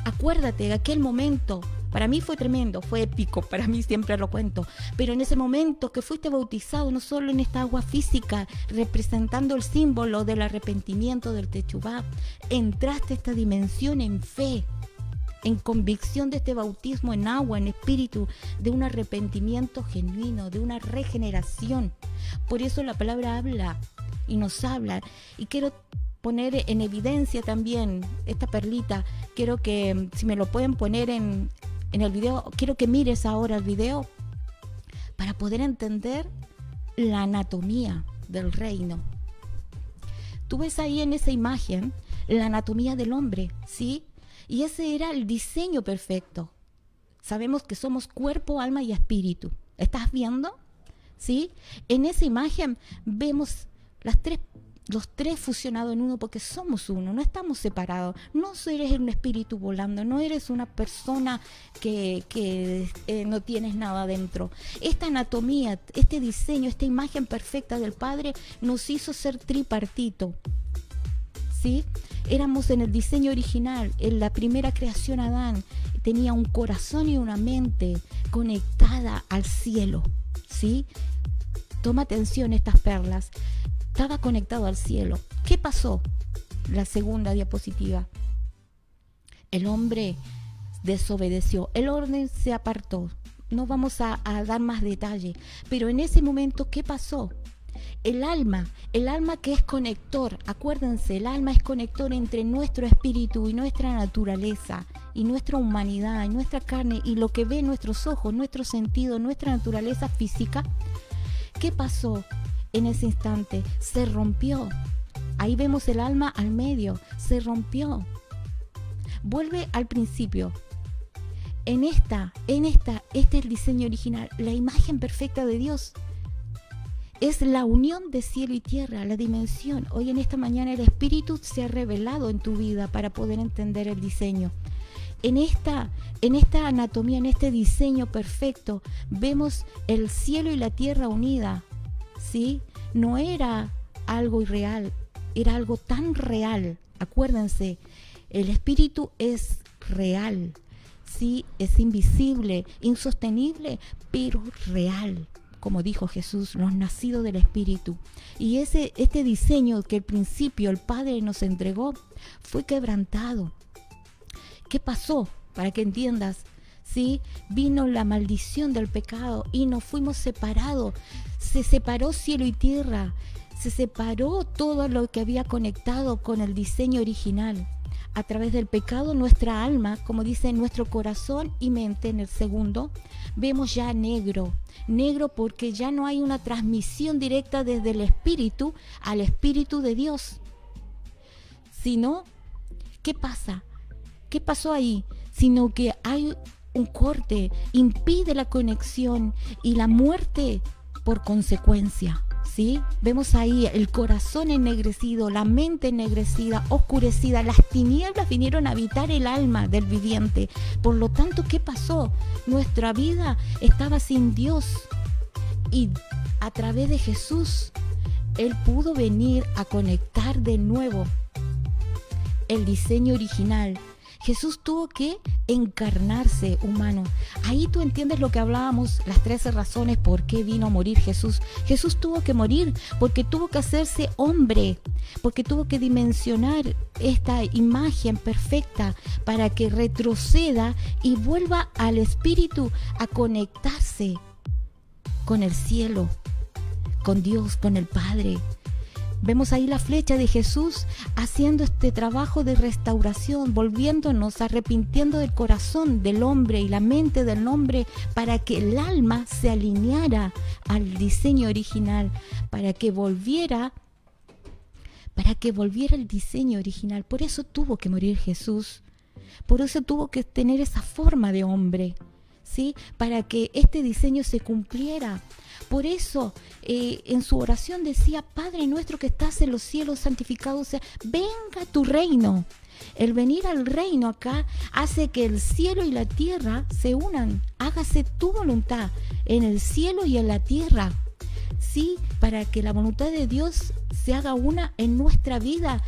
acuérdate de aquel momento para mí fue tremendo, fue épico, para mí siempre lo cuento. Pero en ese momento que fuiste bautizado, no solo en esta agua física, representando el símbolo del arrepentimiento del Techubá, entraste a esta dimensión en fe, en convicción de este bautismo en agua, en espíritu, de un arrepentimiento genuino, de una regeneración. Por eso la palabra habla y nos habla. Y quiero poner en evidencia también esta perlita. Quiero que, si me lo pueden poner en, en el video, quiero que mires ahora el video para poder entender la anatomía del reino. Tú ves ahí en esa imagen la anatomía del hombre, ¿sí? Y ese era el diseño perfecto. Sabemos que somos cuerpo, alma y espíritu. ¿Estás viendo? ¿Sí? En esa imagen vemos los tres fusionados en uno porque somos uno, no estamos separados. No eres un espíritu volando, no eres una persona que, eh, no tienes nada dentro. Esta anatomía, este diseño, esta imagen perfecta del Padre nos hizo ser tripartito. ¿Sí? Éramos en el diseño original, en la primera creación Adán, tenía un corazón y una mente conectada al cielo, ¿sí? Toma atención estas perlas. estaba conectado al cielo. ¿Qué pasó? La segunda diapositiva. El hombre desobedeció, el orden se apartó. No vamos a, dar más detalle, pero en ese momento, ¿qué pasó? El alma, el alma que es conector, acuérdense, el alma es conector entre nuestro espíritu y nuestra naturaleza, y nuestra humanidad, y nuestra carne, y lo que ve nuestros ojos, nuestro sentido, nuestra naturaleza física. ¿Qué pasó en ese instante? Se rompió. Ahí vemos el alma al medio, se rompió. Vuelve al principio, en esta, en esta, este es el diseño original, la imagen perfecta de Dios. Es la unión de cielo y tierra, la dimensión. Hoy en esta mañana el Espíritu se ha revelado en tu vida para poder entender el diseño. En esta, en esta anatomía, en este diseño perfecto, vemos el cielo y la tierra unida. ¿Sí? No era algo irreal, era algo tan real. Acuérdense, el Espíritu es real. Sí, es invisible, insostenible, pero real como dijo Jesús, los nacidos del Espíritu. Y ese, este diseño que al principio el Padre nos entregó fue quebrantado. ¿Qué pasó? Para que entiendas, ¿sí? Vino la maldición del pecado y nos fuimos separados. Se separó cielo y tierra. Se separó todo lo que había conectado con el diseño original a través del pecado nuestra alma, como dice nuestro corazón y mente en el segundo, vemos ya negro. Negro porque ya no hay una transmisión directa desde el espíritu al espíritu de Dios. Sino, ¿qué pasa? ¿Qué pasó ahí? Sino que hay un corte, impide la conexión y la muerte por consecuencia. Vemos ahí el corazón ennegrecido, la mente ennegrecida, oscurecida. Las tinieblas vinieron a habitar el alma del viviente. Por lo tanto, ¿qué pasó? Nuestra vida estaba sin Dios. Y a través de Jesús, Él pudo venir a conectar de nuevo el diseño original Jesús tuvo que encarnarse humano. Ahí tú entiendes lo que hablábamos, las 13 razones por qué vino a morir Jesús. Jesús tuvo que morir porque tuvo que hacerse hombre, porque tuvo que dimensionar esta imagen perfecta para que retroceda y vuelva al Espíritu a conectarse con el cielo, con Dios, con el Padre. Vemos ahí la flecha de Jesús haciendo este trabajo de restauración, volviéndonos, arrepintiendo del corazón del hombre y la mente del hombre para que el alma se alineara al diseño original, para que volviera para que volviera el diseño original. Por eso tuvo que morir Jesús. Por eso tuvo que tener esa forma de hombre, ¿sí? Para que este diseño se cumpliera. Por eso eh, en su oración decía, Padre nuestro que estás en los cielos, santificado sea, venga tu reino. El venir al reino acá hace que el cielo y la tierra se unan. Hágase tu voluntad en el cielo y en la tierra. Sí, para que la voluntad de Dios se haga una en nuestra vida,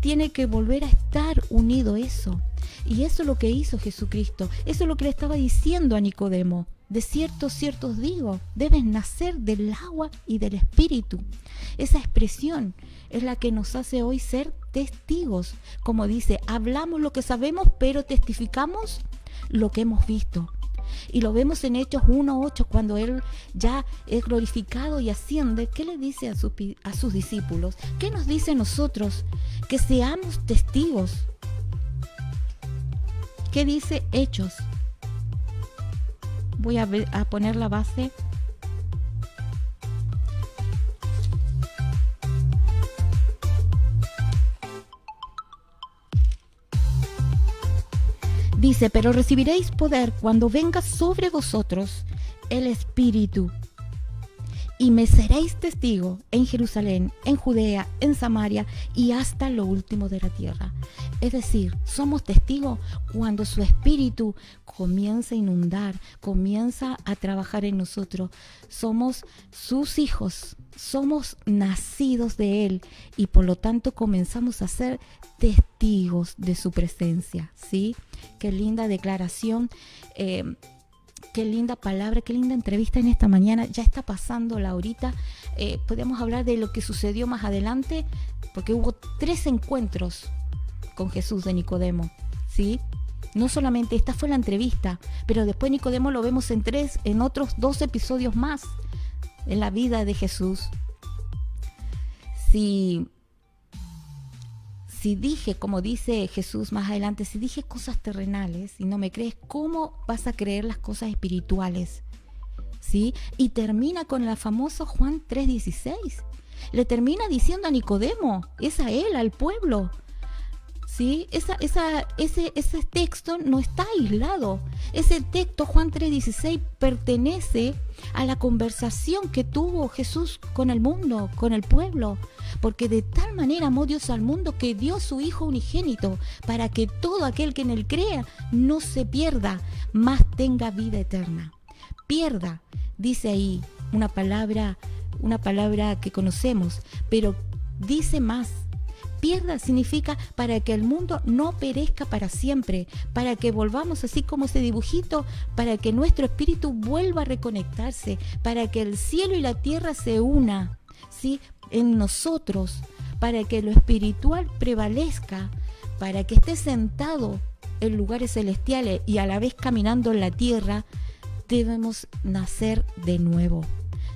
tiene que volver a estar unido eso. Y eso es lo que hizo Jesucristo. Eso es lo que le estaba diciendo a Nicodemo. De cierto, cierto os digo, debes nacer del agua y del espíritu. Esa expresión es la que nos hace hoy ser testigos. Como dice, hablamos lo que sabemos, pero testificamos lo que hemos visto. Y lo vemos en Hechos 1.8, cuando Él ya es glorificado y asciende. ¿Qué le dice a, a sus discípulos? ¿Qué nos dice nosotros? Que seamos testigos. ¿Qué dice Hechos voy a, a poner la base. Dice, pero recibiréis poder cuando venga sobre vosotros el Espíritu y me seréis testigo en Jerusalén, en Judea, en Samaria y hasta lo último de la tierra. Es decir, somos testigos cuando su espíritu comienza a inundar, comienza a trabajar en nosotros. Somos sus hijos, somos nacidos de Él y por lo tanto comenzamos a ser testigos de su presencia. ¿Sí? Qué linda declaración. Eh, qué linda palabra, qué linda entrevista en esta mañana. Ya está pasando la horita. Eh, podemos hablar de lo que sucedió más adelante, porque hubo tres encuentros con Jesús de Nicodemo, ¿sí? No solamente esta fue la entrevista, pero después Nicodemo lo vemos en tres, en otros dos episodios más en la vida de Jesús. Si si dije, como dice Jesús más adelante, si dije cosas terrenales y no me crees, ¿cómo vas a creer las cosas espirituales? ¿Sí? Y termina con el famoso Juan 3:16. Le termina diciendo a Nicodemo, es a él, al pueblo. ¿Sí? Ese, ese texto no está aislado. Ese texto, Juan 3:16, pertenece a la conversación que tuvo Jesús con el mundo, con el pueblo. Porque de tal manera amó Dios al mundo que dio su Hijo unigénito, para que todo aquel que en él crea no se pierda, mas tenga vida eterna. Pierda, dice ahí una palabra, una palabra que conocemos, pero dice más pierda significa para que el mundo no perezca para siempre, para que volvamos así como ese dibujito, para que nuestro espíritu vuelva a reconectarse, para que el cielo y la tierra se una, ¿sí? En nosotros, para que lo espiritual prevalezca, para que esté sentado en lugares celestiales y a la vez caminando en la tierra, debemos nacer de nuevo.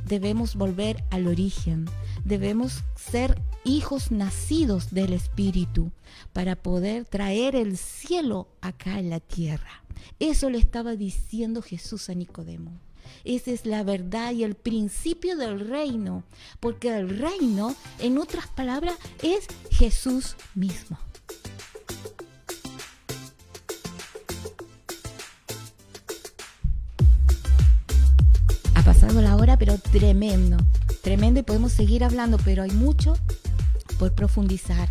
Debemos volver al origen. Debemos ser hijos nacidos del Espíritu para poder traer el cielo acá en la tierra. Eso le estaba diciendo Jesús a Nicodemo. Esa es la verdad y el principio del reino, porque el reino, en otras palabras, es Jesús mismo. Ha pasado la hora, pero tremendo, tremendo y podemos seguir hablando, pero hay mucho por profundizar.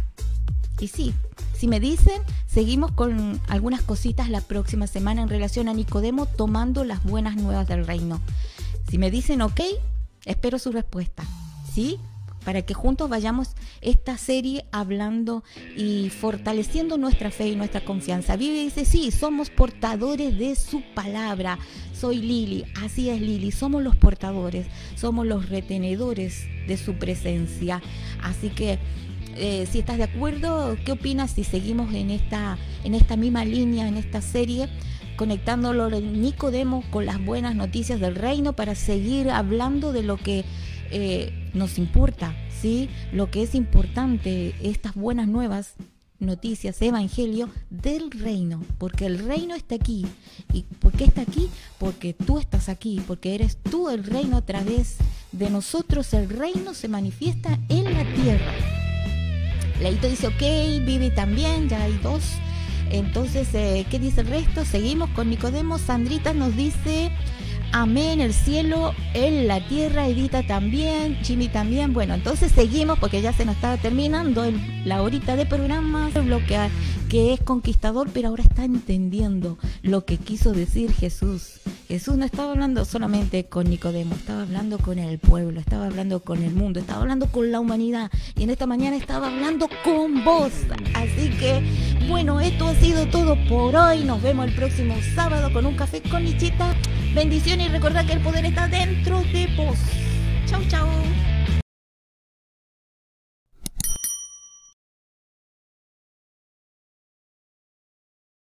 Y sí, si me dicen, seguimos con algunas cositas la próxima semana en relación a Nicodemo tomando las buenas nuevas del reino. Si me dicen ok, espero su respuesta. ¿Sí? Para que juntos vayamos esta serie hablando y fortaleciendo nuestra fe y nuestra confianza. Vive dice, sí, somos portadores de su palabra. Soy Lili, así es Lili, somos los portadores, somos los retenedores de su presencia. Así que eh, si estás de acuerdo, ¿qué opinas si seguimos en esta, en esta misma línea, en esta serie, conectándolo de Nicodemo con las buenas noticias del reino para seguir hablando de lo que eh, nos importa, ¿sí? Lo que es importante, estas buenas nuevas noticias, evangelio del reino, porque el reino está aquí. ¿Y por qué está aquí? Porque tú estás aquí, porque eres tú el reino a través de nosotros, el reino se manifiesta en la tierra. Leito dice, ok, Vivi también, ya hay dos. Entonces, eh, ¿qué dice el resto? Seguimos con Nicodemo. Sandrita nos dice, amén, el cielo, en la tierra, Edita también, Jimmy también. Bueno, entonces seguimos porque ya se nos estaba terminando la horita de programa, lo que, que es conquistador, pero ahora está entendiendo lo que quiso decir Jesús. Jesús no estaba hablando solamente con Nicodemo, estaba hablando con el pueblo, estaba hablando con el mundo, estaba hablando con la humanidad y en esta mañana estaba hablando con vos. Así que, bueno, esto ha sido todo por hoy. Nos vemos el próximo sábado con un café con Nichita. Bendiciones y recordad que el poder está dentro de vos. Chau, chau.